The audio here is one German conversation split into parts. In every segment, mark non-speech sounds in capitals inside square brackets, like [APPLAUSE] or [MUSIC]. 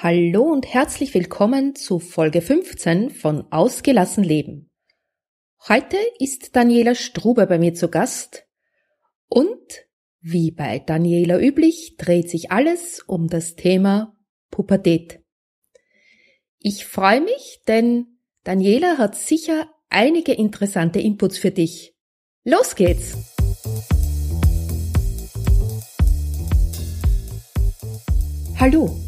Hallo und herzlich willkommen zu Folge 15 von Ausgelassen Leben. Heute ist Daniela Strube bei mir zu Gast und wie bei Daniela üblich dreht sich alles um das Thema Pubertät. Ich freue mich, denn Daniela hat sicher einige interessante Inputs für dich. Los geht's! Hallo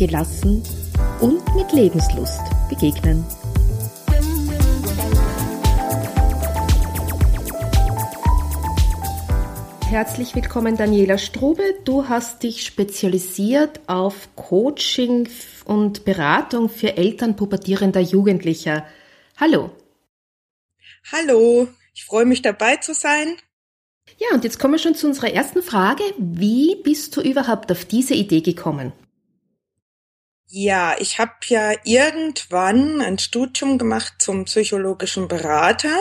gelassen und mit Lebenslust begegnen. Herzlich willkommen, Daniela Strube. Du hast dich spezialisiert auf Coaching und Beratung für Eltern pubertierender Jugendlicher. Hallo. Hallo, ich freue mich dabei zu sein. Ja, und jetzt kommen wir schon zu unserer ersten Frage. Wie bist du überhaupt auf diese Idee gekommen? Ja, ich habe ja irgendwann ein Studium gemacht zum psychologischen Berater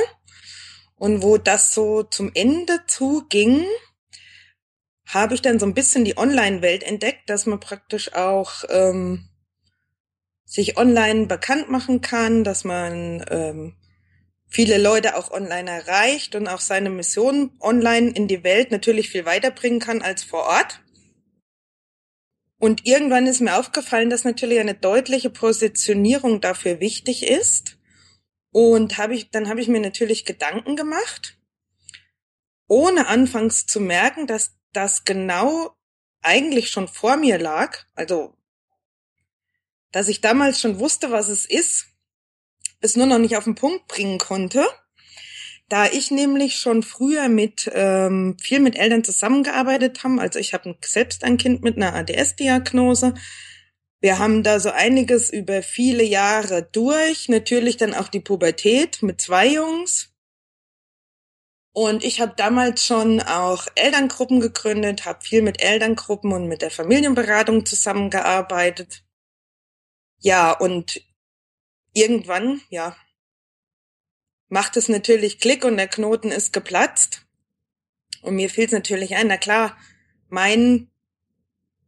und wo das so zum Ende zuging, habe ich dann so ein bisschen die Online-Welt entdeckt, dass man praktisch auch ähm, sich online bekannt machen kann, dass man ähm, viele Leute auch online erreicht und auch seine Mission online in die Welt natürlich viel weiterbringen kann als vor Ort. Und irgendwann ist mir aufgefallen, dass natürlich eine deutliche Positionierung dafür wichtig ist. Und habe ich, dann habe ich mir natürlich Gedanken gemacht, ohne anfangs zu merken, dass das genau eigentlich schon vor mir lag. Also, dass ich damals schon wusste, was es ist, es nur noch nicht auf den Punkt bringen konnte. Da ich nämlich schon früher mit ähm, viel mit Eltern zusammengearbeitet haben, also ich habe selbst ein Kind mit einer ADS-Diagnose. Wir haben da so einiges über viele Jahre durch, natürlich dann auch die Pubertät mit zwei Jungs. Und ich habe damals schon auch Elterngruppen gegründet, habe viel mit Elterngruppen und mit der Familienberatung zusammengearbeitet. Ja, und irgendwann, ja, macht es natürlich Klick und der Knoten ist geplatzt. Und mir fiel es natürlich ein, na klar, mein,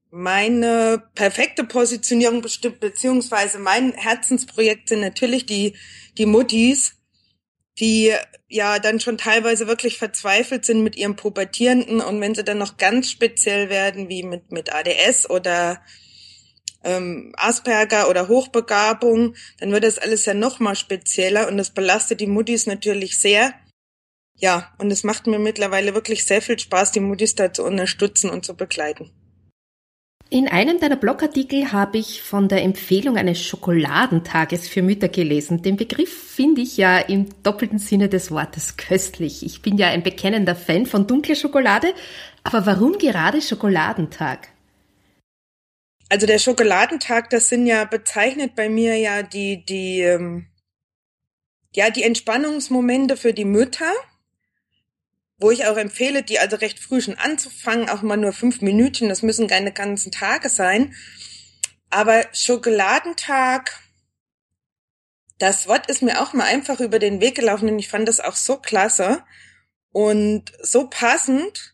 meine perfekte Positionierung bestimmt, beziehungsweise mein Herzensprojekt sind natürlich die, die Muttis, die ja dann schon teilweise wirklich verzweifelt sind mit ihrem Pubertierenden und wenn sie dann noch ganz speziell werden, wie mit, mit ADS oder ähm, Asperger oder Hochbegabung, dann wird das alles ja noch mal spezieller und das belastet die Muttis natürlich sehr. Ja, und es macht mir mittlerweile wirklich sehr viel Spaß, die Muttis da zu unterstützen und zu begleiten. In einem deiner Blogartikel habe ich von der Empfehlung eines Schokoladentages für Mütter gelesen. Den Begriff finde ich ja im doppelten Sinne des Wortes köstlich. Ich bin ja ein bekennender Fan von dunkler Schokolade, aber warum gerade Schokoladentag? Also der Schokoladentag, das sind ja bezeichnet bei mir ja die, die, ähm, ja, die Entspannungsmomente für die Mütter, wo ich auch empfehle, die also recht früh schon anzufangen, auch mal nur fünf Minuten, das müssen keine ganzen Tage sein. Aber Schokoladentag, das Wort ist mir auch mal einfach über den Weg gelaufen und ich fand das auch so klasse und so passend,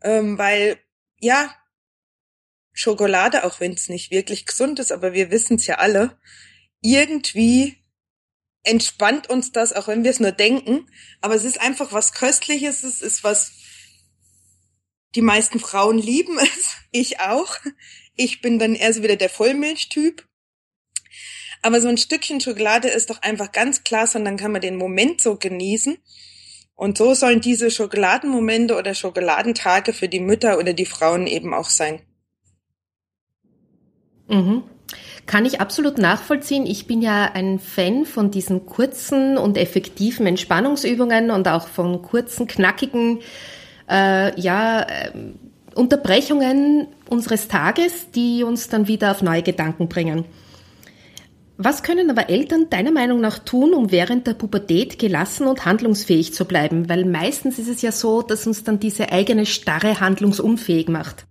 ähm, weil ja, Schokolade, auch wenn es nicht wirklich gesund ist, aber wir wissen es ja alle, irgendwie entspannt uns das, auch wenn wir es nur denken. Aber es ist einfach was Köstliches, es ist was, die meisten Frauen lieben [LAUGHS] es, ich auch. Ich bin dann eher so wieder der Vollmilchtyp. Aber so ein Stückchen Schokolade ist doch einfach ganz klasse und dann kann man den Moment so genießen. Und so sollen diese Schokoladenmomente oder Schokoladentage für die Mütter oder die Frauen eben auch sein. Mhm. Kann ich absolut nachvollziehen. Ich bin ja ein Fan von diesen kurzen und effektiven Entspannungsübungen und auch von kurzen, knackigen, äh, ja, äh, Unterbrechungen unseres Tages, die uns dann wieder auf neue Gedanken bringen. Was können aber Eltern deiner Meinung nach tun, um während der Pubertät gelassen und handlungsfähig zu bleiben? Weil meistens ist es ja so, dass uns dann diese eigene Starre handlungsunfähig macht.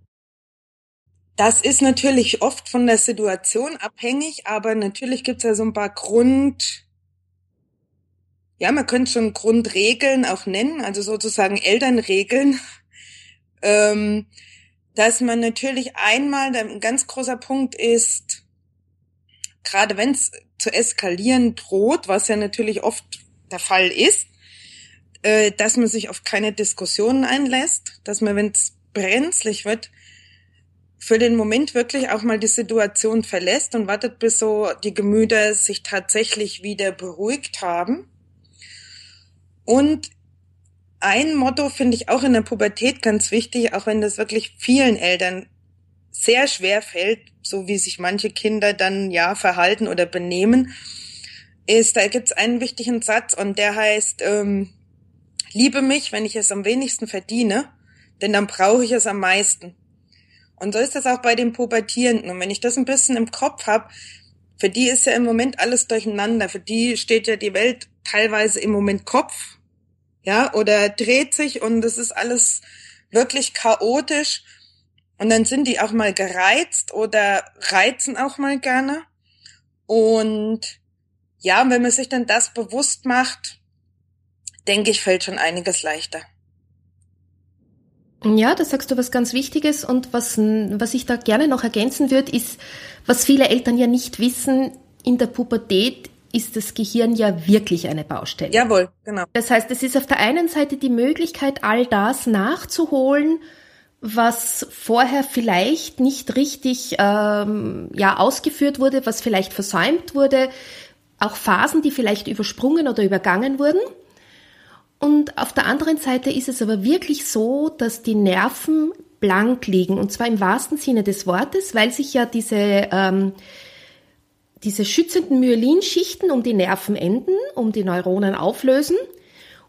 Das ist natürlich oft von der Situation abhängig, aber natürlich gibt es ja so ein paar Grund, ja, man könnte schon Grundregeln auch nennen, also sozusagen Elternregeln, [LAUGHS] ähm, dass man natürlich einmal, ein ganz großer Punkt ist, gerade wenn es zu eskalieren droht, was ja natürlich oft der Fall ist, äh, dass man sich auf keine Diskussionen einlässt, dass man, wenn es brenzlig wird, für den Moment wirklich auch mal die Situation verlässt und wartet, bis so die Gemüter sich tatsächlich wieder beruhigt haben. Und ein Motto finde ich auch in der Pubertät ganz wichtig, auch wenn das wirklich vielen Eltern sehr schwer fällt, so wie sich manche Kinder dann ja verhalten oder benehmen, ist, da gibt es einen wichtigen Satz und der heißt, ähm, liebe mich, wenn ich es am wenigsten verdiene, denn dann brauche ich es am meisten. Und so ist das auch bei den Pubertierenden. Und wenn ich das ein bisschen im Kopf habe, für die ist ja im Moment alles durcheinander. Für die steht ja die Welt teilweise im Moment Kopf, ja, oder dreht sich und es ist alles wirklich chaotisch. Und dann sind die auch mal gereizt oder reizen auch mal gerne. Und ja, wenn man sich dann das bewusst macht, denke ich, fällt schon einiges leichter. Ja, da sagst du was ganz Wichtiges und was, was ich da gerne noch ergänzen würde, ist, was viele Eltern ja nicht wissen, in der Pubertät ist das Gehirn ja wirklich eine Baustelle. Jawohl, genau. Das heißt, es ist auf der einen Seite die Möglichkeit, all das nachzuholen, was vorher vielleicht nicht richtig ähm, ja ausgeführt wurde, was vielleicht versäumt wurde, auch Phasen, die vielleicht übersprungen oder übergangen wurden. Und auf der anderen Seite ist es aber wirklich so, dass die Nerven blank liegen und zwar im wahrsten Sinne des Wortes, weil sich ja diese ähm, diese schützenden Myelinschichten um die Nervenenden, um die Neuronen auflösen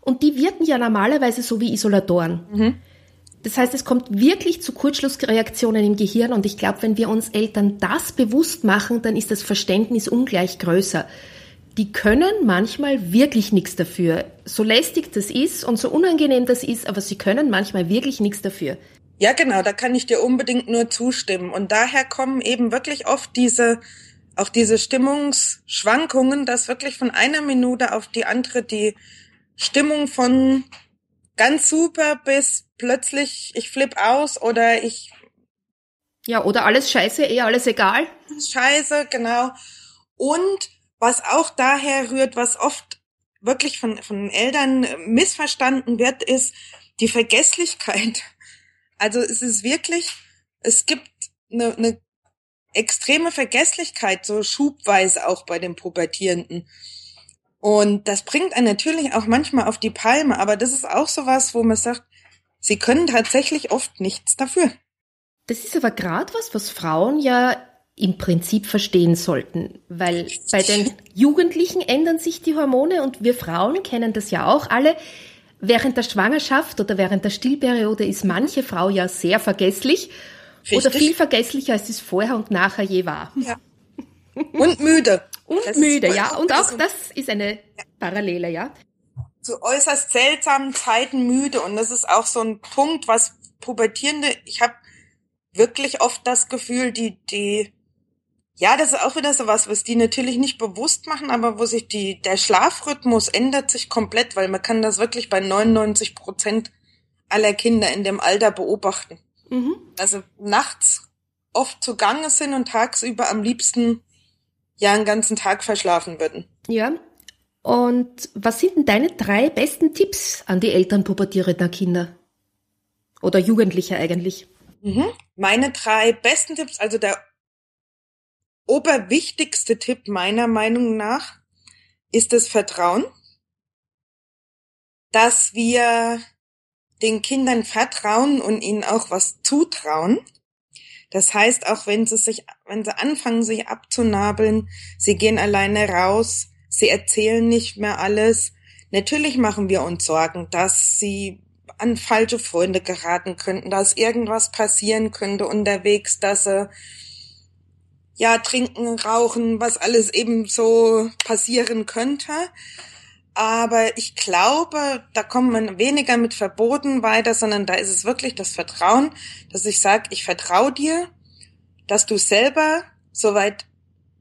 und die wirken ja normalerweise so wie Isolatoren. Mhm. Das heißt, es kommt wirklich zu Kurzschlussreaktionen im Gehirn und ich glaube, wenn wir uns Eltern das bewusst machen, dann ist das Verständnis ungleich größer. Die können manchmal wirklich nichts dafür. So lästig das ist und so unangenehm das ist, aber sie können manchmal wirklich nichts dafür. Ja, genau, da kann ich dir unbedingt nur zustimmen. Und daher kommen eben wirklich oft diese, auch diese Stimmungsschwankungen, dass wirklich von einer Minute auf die andere die Stimmung von ganz super bis plötzlich ich flipp aus oder ich ja oder alles scheiße eh alles egal scheiße genau und was auch daher rührt was oft wirklich von von Eltern missverstanden wird ist die Vergesslichkeit [LAUGHS] also es ist wirklich es gibt eine, eine extreme Vergesslichkeit so schubweise auch bei den Pubertierenden und das bringt einen natürlich auch manchmal auf die Palme, aber das ist auch sowas, wo man sagt, sie können tatsächlich oft nichts dafür. Das ist aber gerade was, was Frauen ja im Prinzip verstehen sollten, weil bei den Jugendlichen ändern sich die Hormone und wir Frauen kennen das ja auch alle. Während der Schwangerschaft oder während der Stillperiode ist manche Frau ja sehr vergesslich Richtig. oder viel vergesslicher, als es vorher und nachher je war. Ja. Und müde. Und das müde, ja. Und auch das ist eine Parallele, ja. Zu äußerst seltsamen Zeiten müde. Und das ist auch so ein Punkt, was Pubertierende, ich habe wirklich oft das Gefühl, die, die, ja, das ist auch wieder so was, was die natürlich nicht bewusst machen, aber wo sich die, der Schlafrhythmus ändert sich komplett, weil man kann das wirklich bei 99 Prozent aller Kinder in dem Alter beobachten. Mhm. Also nachts oft zugange sind und tagsüber am liebsten ja einen ganzen Tag verschlafen würden. Ja. Und was sind denn deine drei besten Tipps an die Eltern pubertierender Kinder? Oder Jugendliche eigentlich? Mhm. Meine drei besten Tipps, also der oberwichtigste Tipp meiner Meinung nach ist das Vertrauen, dass wir den Kindern vertrauen und ihnen auch was zutrauen das heißt, auch wenn sie sich, wenn sie anfangen, sich abzunabeln, sie gehen alleine raus, sie erzählen nicht mehr alles. Natürlich machen wir uns Sorgen, dass sie an falsche Freunde geraten könnten, dass irgendwas passieren könnte unterwegs, dass sie ja trinken, rauchen, was alles eben so passieren könnte. Aber ich glaube, da kommt man weniger mit Verboten weiter, sondern da ist es wirklich das Vertrauen, dass ich sage, ich vertraue dir, dass du selber soweit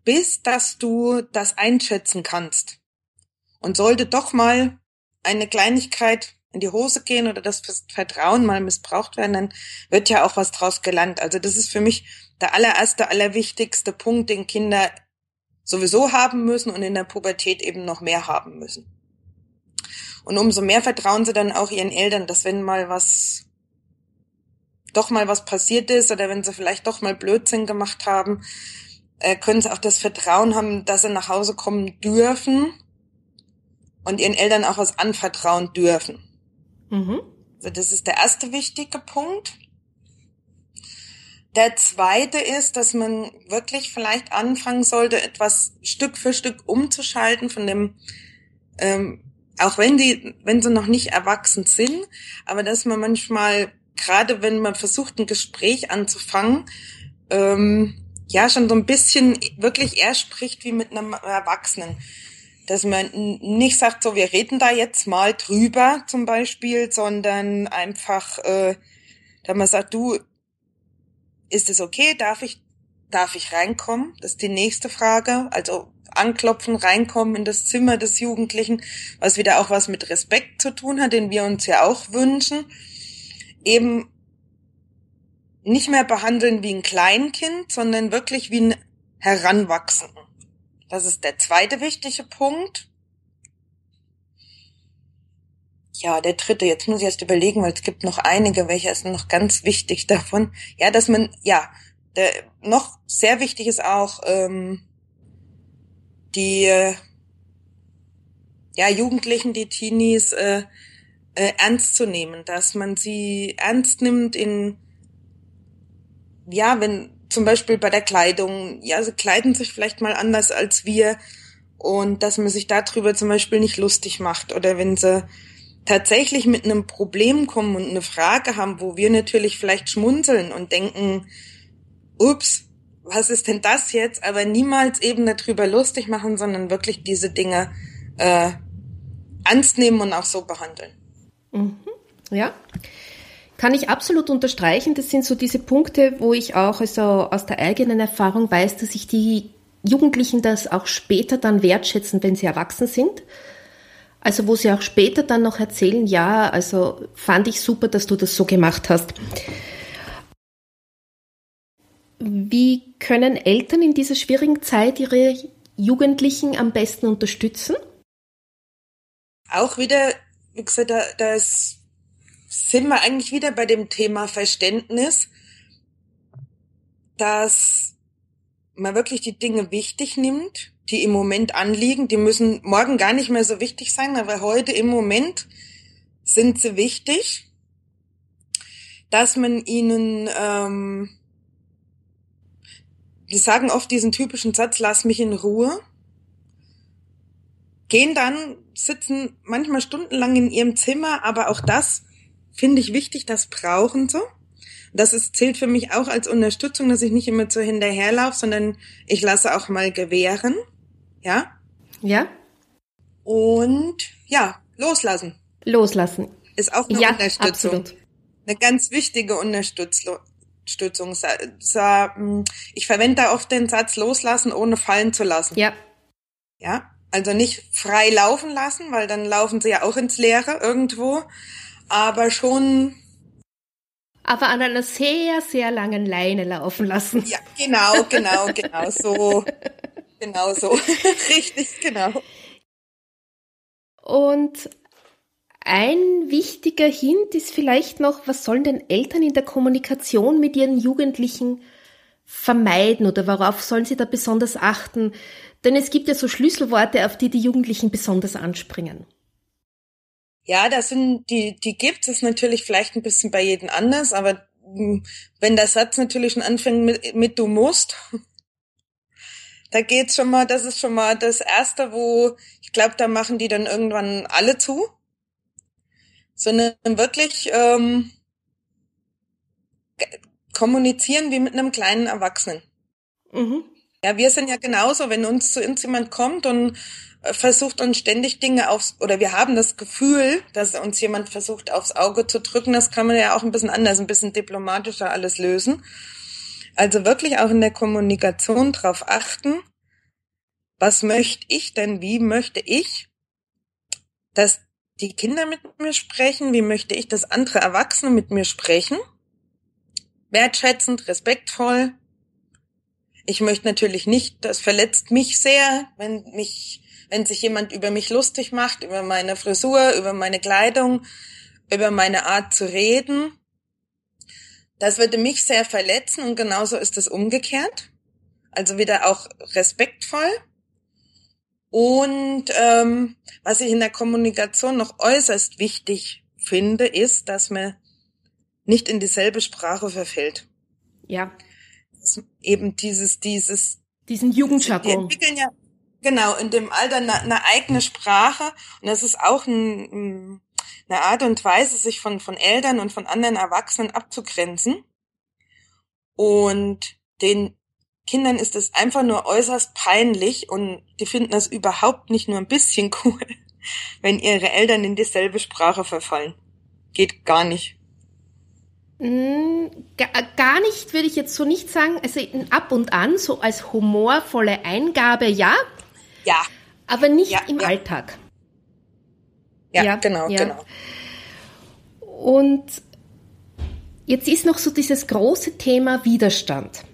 bist, dass du das einschätzen kannst. Und sollte doch mal eine Kleinigkeit in die Hose gehen oder das Vertrauen mal missbraucht werden, dann wird ja auch was draus gelernt. Also das ist für mich der allererste, allerwichtigste Punkt, den Kinder sowieso haben müssen und in der Pubertät eben noch mehr haben müssen. Und umso mehr vertrauen sie dann auch ihren Eltern, dass wenn mal was, doch mal was passiert ist oder wenn sie vielleicht doch mal Blödsinn gemacht haben, äh, können sie auch das Vertrauen haben, dass sie nach Hause kommen dürfen und ihren Eltern auch was anvertrauen dürfen. Mhm. Also das ist der erste wichtige Punkt. Der zweite ist, dass man wirklich vielleicht anfangen sollte, etwas Stück für Stück umzuschalten von dem, ähm, auch wenn die, wenn sie noch nicht erwachsen sind, aber dass man manchmal, gerade wenn man versucht, ein Gespräch anzufangen, ähm, ja, schon so ein bisschen wirklich eher spricht wie mit einem Erwachsenen. Dass man nicht sagt, so wir reden da jetzt mal drüber zum Beispiel, sondern einfach, äh, dass man sagt, du, ist es okay? Darf ich, darf ich reinkommen? Das ist die nächste Frage. Also anklopfen, reinkommen in das Zimmer des Jugendlichen, was wieder auch was mit Respekt zu tun hat, den wir uns ja auch wünschen. Eben nicht mehr behandeln wie ein Kleinkind, sondern wirklich wie ein Heranwachsenden. Das ist der zweite wichtige Punkt. Ja, der dritte, jetzt muss ich erst überlegen, weil es gibt noch einige, welche ist noch ganz wichtig davon. Ja, dass man, ja, der, noch sehr wichtig ist auch ähm, die ja, Jugendlichen, die Teenies äh, äh, ernst zu nehmen, dass man sie ernst nimmt in ja, wenn zum Beispiel bei der Kleidung, ja, sie kleiden sich vielleicht mal anders als wir. Und dass man sich darüber zum Beispiel nicht lustig macht. Oder wenn sie tatsächlich mit einem Problem kommen und eine Frage haben, wo wir natürlich vielleicht schmunzeln und denken, ups, was ist denn das jetzt? Aber niemals eben darüber lustig machen, sondern wirklich diese Dinge äh, ernst nehmen und auch so behandeln. Mhm. Ja, kann ich absolut unterstreichen. Das sind so diese Punkte, wo ich auch also aus der eigenen Erfahrung weiß, dass sich die Jugendlichen das auch später dann wertschätzen, wenn sie erwachsen sind. Also wo sie auch später dann noch erzählen, ja, also fand ich super, dass du das so gemacht hast. Wie können Eltern in dieser schwierigen Zeit ihre Jugendlichen am besten unterstützen? Auch wieder, wie gesagt, da, da sind wir eigentlich wieder bei dem Thema Verständnis, dass man wirklich die Dinge wichtig nimmt, die im Moment anliegen. Die müssen morgen gar nicht mehr so wichtig sein, aber heute im Moment sind sie wichtig, dass man ihnen, ähm, die sagen oft diesen typischen Satz, lass mich in Ruhe, gehen dann, sitzen manchmal stundenlang in ihrem Zimmer, aber auch das finde ich wichtig, das brauchen so. Das ist, zählt für mich auch als Unterstützung, dass ich nicht immer so hinterherlaufe, sondern ich lasse auch mal gewähren. Ja? Ja. Und ja, loslassen. Loslassen. Ist auch eine ja, Unterstützung. Absolut. Eine ganz wichtige Unterstützung. Hm, ich verwende da oft den Satz loslassen, ohne fallen zu lassen. Ja. Ja. Also nicht frei laufen lassen, weil dann laufen sie ja auch ins Leere irgendwo, aber schon. Aber an einer sehr, sehr langen Leine laufen lassen. Ja, genau, genau, genau so. [LAUGHS] genau so. [LAUGHS] Richtig, genau. Und ein wichtiger Hint ist vielleicht noch, was sollen denn Eltern in der Kommunikation mit ihren Jugendlichen vermeiden oder worauf sollen sie da besonders achten? Denn es gibt ja so Schlüsselworte, auf die die Jugendlichen besonders anspringen. Ja, das sind, die, die gibt es natürlich vielleicht ein bisschen bei jedem anders, aber hm, wenn der Satz natürlich schon anfängt mit, mit du musst, da geht's schon mal, das ist schon mal das erste, wo ich glaube, da machen die dann irgendwann alle zu. sondern wirklich ähm, kommunizieren wie mit einem kleinen Erwachsenen. Mhm. Ja, wir sind ja genauso, wenn uns zu uns jemand kommt und äh, versucht uns ständig Dinge aufs, oder wir haben das Gefühl, dass uns jemand versucht aufs Auge zu drücken, das kann man ja auch ein bisschen anders, ein bisschen diplomatischer alles lösen. Also wirklich auch in der Kommunikation drauf achten, was möchte ich denn, wie möchte ich, dass die Kinder mit mir sprechen, wie möchte ich, dass andere Erwachsene mit mir sprechen, wertschätzend, respektvoll. Ich möchte natürlich nicht, das verletzt mich sehr, wenn mich, wenn sich jemand über mich lustig macht, über meine Frisur, über meine Kleidung, über meine Art zu reden. Das würde mich sehr verletzen und genauso ist es umgekehrt. Also wieder auch respektvoll. Und ähm, was ich in der Kommunikation noch äußerst wichtig finde, ist, dass man nicht in dieselbe Sprache verfällt. Ja. eben dieses, dieses. Diesen Jugendjargon. Die entwickeln ja, genau, in dem Alter eine, eine eigene Sprache. Und das ist auch ein, eine Art und Weise, sich von, von Eltern und von anderen Erwachsenen abzugrenzen. Und den Kindern ist es einfach nur äußerst peinlich und die finden das überhaupt nicht nur ein bisschen [LAUGHS] cool, wenn ihre Eltern in dieselbe Sprache verfallen. Geht gar nicht. Mm, gar nicht würde ich jetzt so nicht sagen. Also ab und an, so als humorvolle Eingabe, ja. Ja. Aber nicht ja, im ja. Alltag. Ja, ja genau, genau. Und jetzt ist noch so dieses große Thema Widerstand.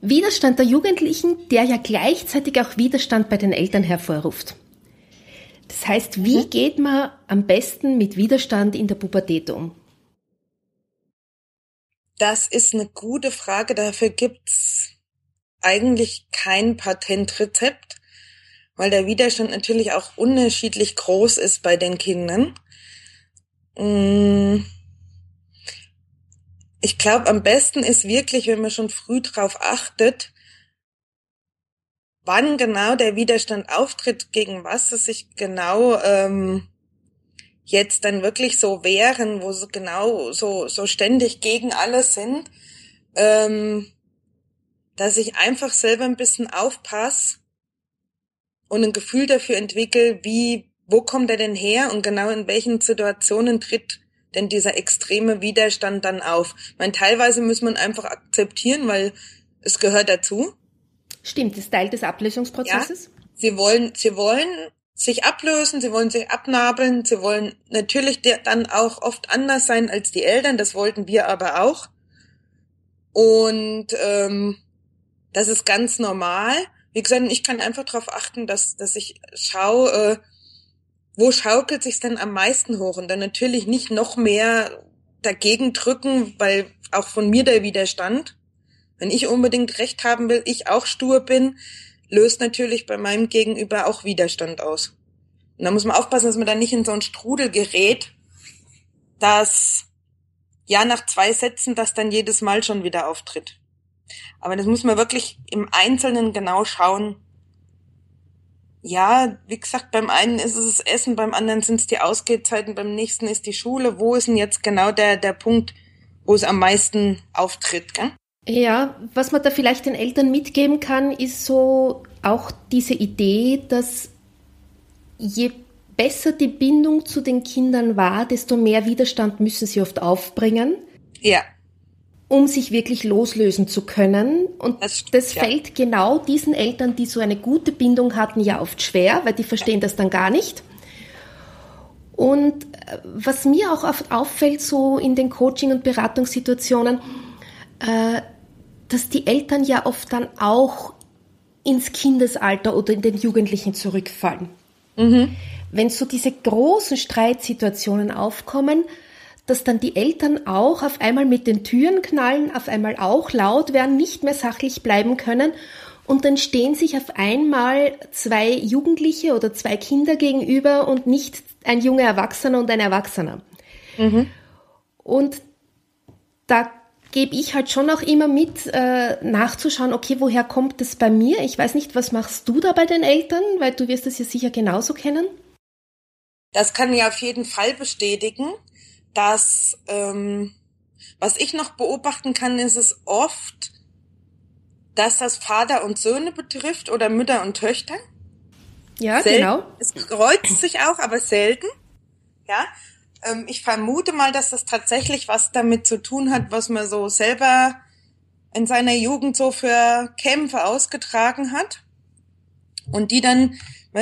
Widerstand der Jugendlichen, der ja gleichzeitig auch Widerstand bei den Eltern hervorruft. Das heißt, wie mhm. geht man am besten mit Widerstand in der Pubertät um? Das ist eine gute Frage. Dafür gibt's eigentlich kein Patentrezept, weil der Widerstand natürlich auch unterschiedlich groß ist bei den Kindern. Mmh ich glaube, am besten ist wirklich, wenn man schon früh drauf achtet, wann genau der Widerstand auftritt, gegen was es sich genau ähm, jetzt dann wirklich so wehren, wo sie genau so, so ständig gegen alles sind, ähm, dass ich einfach selber ein bisschen aufpasse und ein Gefühl dafür entwickle, wie, wo kommt er denn her und genau in welchen Situationen tritt denn dieser extreme Widerstand dann auf? Ich meine, teilweise muss man einfach akzeptieren, weil es gehört dazu. Stimmt, ist Teil des Ablösungsprozesses. Ja, sie wollen, sie wollen sich ablösen, sie wollen sich abnabeln, sie wollen natürlich dann auch oft anders sein als die Eltern, das wollten wir aber auch. Und ähm, das ist ganz normal. Wie gesagt, ich kann einfach darauf achten, dass, dass ich schaue, äh, wo schaukelt sich denn am meisten hoch? Und dann natürlich nicht noch mehr dagegen drücken, weil auch von mir der Widerstand, wenn ich unbedingt recht haben will, ich auch stur bin, löst natürlich bei meinem Gegenüber auch Widerstand aus. Und da muss man aufpassen, dass man da nicht in so einen Strudel gerät, dass ja nach zwei Sätzen das dann jedes Mal schon wieder auftritt. Aber das muss man wirklich im Einzelnen genau schauen, ja, wie gesagt, beim einen ist es das Essen, beim anderen sind es die Ausgehzeiten, beim nächsten ist die Schule. Wo ist denn jetzt genau der, der Punkt, wo es am meisten auftritt? Gell? Ja, was man da vielleicht den Eltern mitgeben kann, ist so auch diese Idee, dass je besser die Bindung zu den Kindern war, desto mehr Widerstand müssen sie oft aufbringen. Ja um sich wirklich loslösen zu können. Und das, das ja. fällt genau diesen Eltern, die so eine gute Bindung hatten, ja oft schwer, weil die verstehen das dann gar nicht. Und äh, was mir auch oft auffällt, so in den Coaching- und Beratungssituationen, äh, dass die Eltern ja oft dann auch ins Kindesalter oder in den Jugendlichen zurückfallen. Mhm. Wenn so diese großen Streitsituationen aufkommen, dass dann die Eltern auch auf einmal mit den Türen knallen, auf einmal auch laut werden, nicht mehr sachlich bleiben können und dann stehen sich auf einmal zwei Jugendliche oder zwei Kinder gegenüber und nicht ein junger Erwachsener und ein Erwachsener. Mhm. Und da gebe ich halt schon auch immer mit, äh, nachzuschauen, okay, woher kommt das bei mir? Ich weiß nicht, was machst du da bei den Eltern, weil du wirst es ja sicher genauso kennen. das kann ich auf jeden Fall bestätigen, dass ähm, was ich noch beobachten kann, ist es oft, dass das Vater und Söhne betrifft oder Mütter und Töchter. Ja, selten. genau. Es kreuzt sich auch, aber selten. Ja, ähm, ich vermute mal, dass das tatsächlich was damit zu tun hat, was man so selber in seiner Jugend so für Kämpfe ausgetragen hat. Und die dann,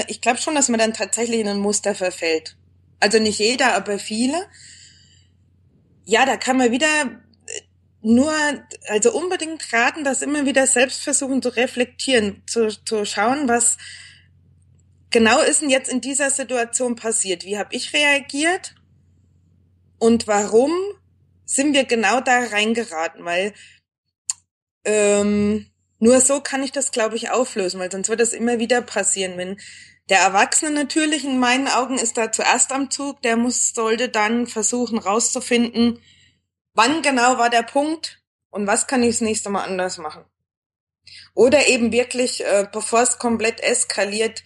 ich glaube schon, dass man dann tatsächlich in ein Muster verfällt. Also nicht jeder, aber viele. Ja, da kann man wieder nur, also unbedingt raten, das immer wieder selbst versuchen zu reflektieren, zu, zu schauen, was genau ist denn jetzt in dieser Situation passiert? Wie habe ich reagiert? Und warum sind wir genau da reingeraten? Weil ähm, nur so kann ich das, glaube ich, auflösen, weil sonst wird das immer wieder passieren. Wenn der Erwachsene natürlich in meinen Augen ist da zuerst am Zug, der muss, sollte dann versuchen rauszufinden, wann genau war der Punkt und was kann ich das nächste Mal anders machen. Oder eben wirklich, äh, bevor es komplett eskaliert,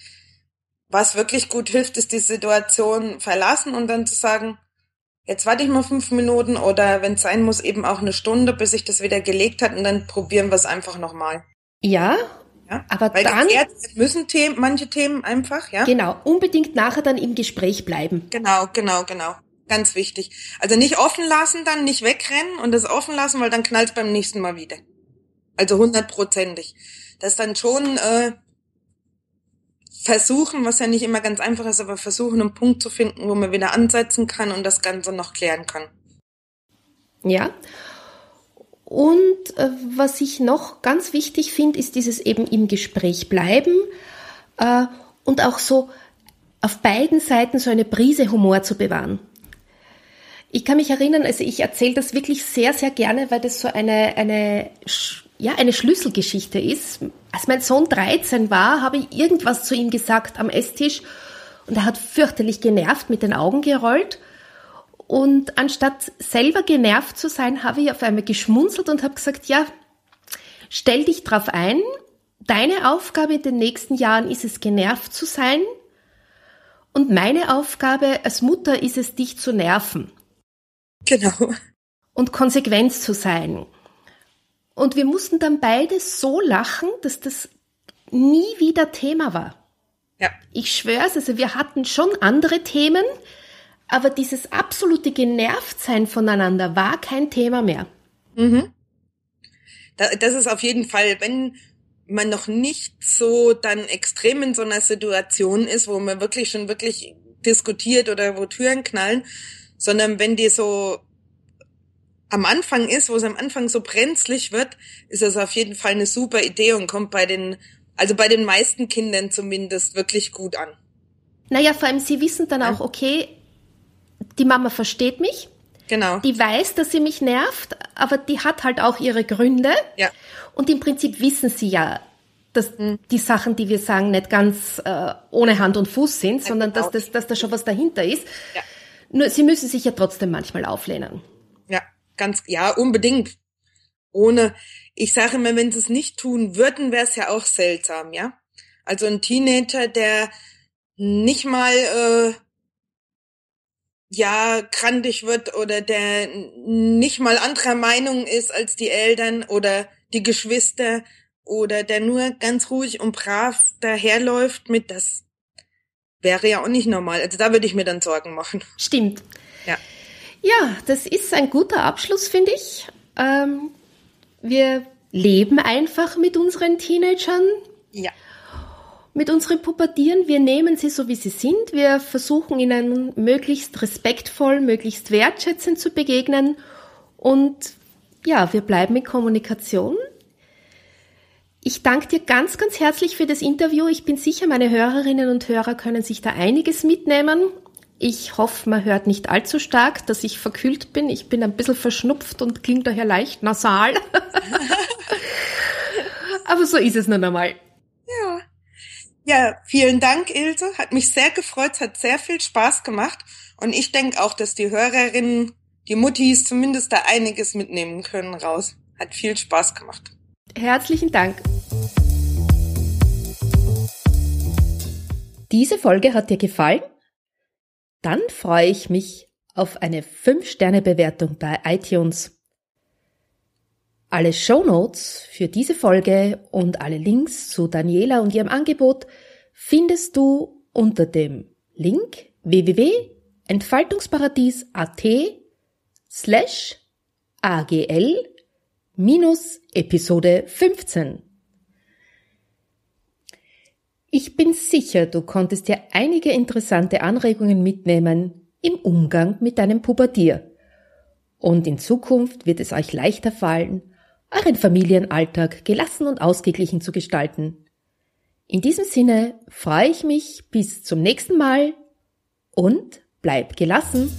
was wirklich gut hilft, ist die Situation verlassen und dann zu sagen, jetzt warte ich mal fünf Minuten oder wenn es sein muss, eben auch eine Stunde, bis sich das wieder gelegt hat und dann probieren wir es einfach nochmal. Ja, ja, aber Weil dann müssen Themen, manche Themen einfach, ja. Genau, unbedingt nachher dann im Gespräch bleiben. Genau, genau, genau. Ganz wichtig. Also nicht offen lassen, dann nicht wegrennen und das offen lassen, weil dann knallt beim nächsten Mal wieder. Also hundertprozentig. Das dann schon äh, versuchen, was ja nicht immer ganz einfach ist, aber versuchen, einen Punkt zu finden, wo man wieder ansetzen kann und das Ganze noch klären kann. Ja. Und äh, was ich noch ganz wichtig finde, ist dieses eben im Gespräch bleiben äh, und auch so auf beiden Seiten so eine Prise Humor zu bewahren. Ich kann mich erinnern, also ich erzähle das wirklich sehr, sehr gerne, weil das so eine, eine ja, eine Schlüsselgeschichte ist. Als mein Sohn 13 war, habe ich irgendwas zu ihm gesagt am Esstisch und er hat fürchterlich genervt mit den Augen gerollt. Und anstatt selber genervt zu sein, habe ich auf einmal geschmunzelt und habe gesagt, ja, stell dich drauf ein. Deine Aufgabe in den nächsten Jahren ist es, genervt zu sein. Und meine Aufgabe als Mutter ist es, dich zu nerven. Genau. Und konsequent zu sein. Und wir mussten dann beide so lachen, dass das nie wieder Thema war. Ja. Ich schwör's, also wir hatten schon andere Themen, aber dieses absolute Genervtsein voneinander war kein Thema mehr. Mhm. Das ist auf jeden Fall, wenn man noch nicht so dann extrem in so einer Situation ist, wo man wirklich schon wirklich diskutiert oder wo Türen knallen, sondern wenn die so am Anfang ist, wo es am Anfang so brenzlig wird, ist das auf jeden Fall eine super Idee und kommt bei den, also bei den meisten Kindern zumindest wirklich gut an. Naja, vor allem sie wissen dann auch, okay, die Mama versteht mich. Genau. Die weiß, dass sie mich nervt, aber die hat halt auch ihre Gründe. Ja. Und im Prinzip wissen sie ja, dass mhm. die Sachen, die wir sagen, nicht ganz äh, ohne Hand und Fuß sind, ja, sondern genau. dass, das, dass da schon was dahinter ist. Ja. Nur sie müssen sich ja trotzdem manchmal auflehnen. Ja. Ganz, ja, unbedingt. Ohne, ich sage immer, wenn sie es nicht tun würden, wäre es ja auch seltsam, ja. Also ein Teenager, der nicht mal äh, ja krantig wird oder der nicht mal anderer Meinung ist als die Eltern oder die Geschwister oder der nur ganz ruhig und brav daherläuft mit das wäre ja auch nicht normal. Also da würde ich mir dann Sorgen machen. Stimmt. Ja. Ja, das ist ein guter Abschluss, finde ich. Ähm, wir leben einfach mit unseren Teenagern. Ja. Mit unseren Pubertieren. Wir nehmen sie so, wie sie sind. Wir versuchen ihnen möglichst respektvoll, möglichst wertschätzend zu begegnen. Und ja, wir bleiben in Kommunikation. Ich danke dir ganz, ganz herzlich für das Interview. Ich bin sicher, meine Hörerinnen und Hörer können sich da einiges mitnehmen. Ich hoffe, man hört nicht allzu stark, dass ich verkühlt bin. Ich bin ein bisschen verschnupft und klingt daher leicht nasal. [LAUGHS] Aber so ist es nun einmal. Ja. Vielen Dank, Ilse. Hat mich sehr gefreut, hat sehr viel Spaß gemacht. Und ich denke auch, dass die Hörerinnen, die Muttis zumindest da einiges mitnehmen können raus. Hat viel Spaß gemacht. Herzlichen Dank. Diese Folge hat dir gefallen? dann freue ich mich auf eine 5-Sterne-Bewertung bei iTunes. Alle Show Notes für diese Folge und alle Links zu Daniela und ihrem Angebot findest du unter dem Link www.entfaltungsparadies.at slash agl minus Episode 15. Ich bin sicher, du konntest dir einige interessante Anregungen mitnehmen im Umgang mit deinem Pubertier. Und in Zukunft wird es euch leichter fallen, euren Familienalltag gelassen und ausgeglichen zu gestalten. In diesem Sinne freue ich mich bis zum nächsten Mal und bleib gelassen.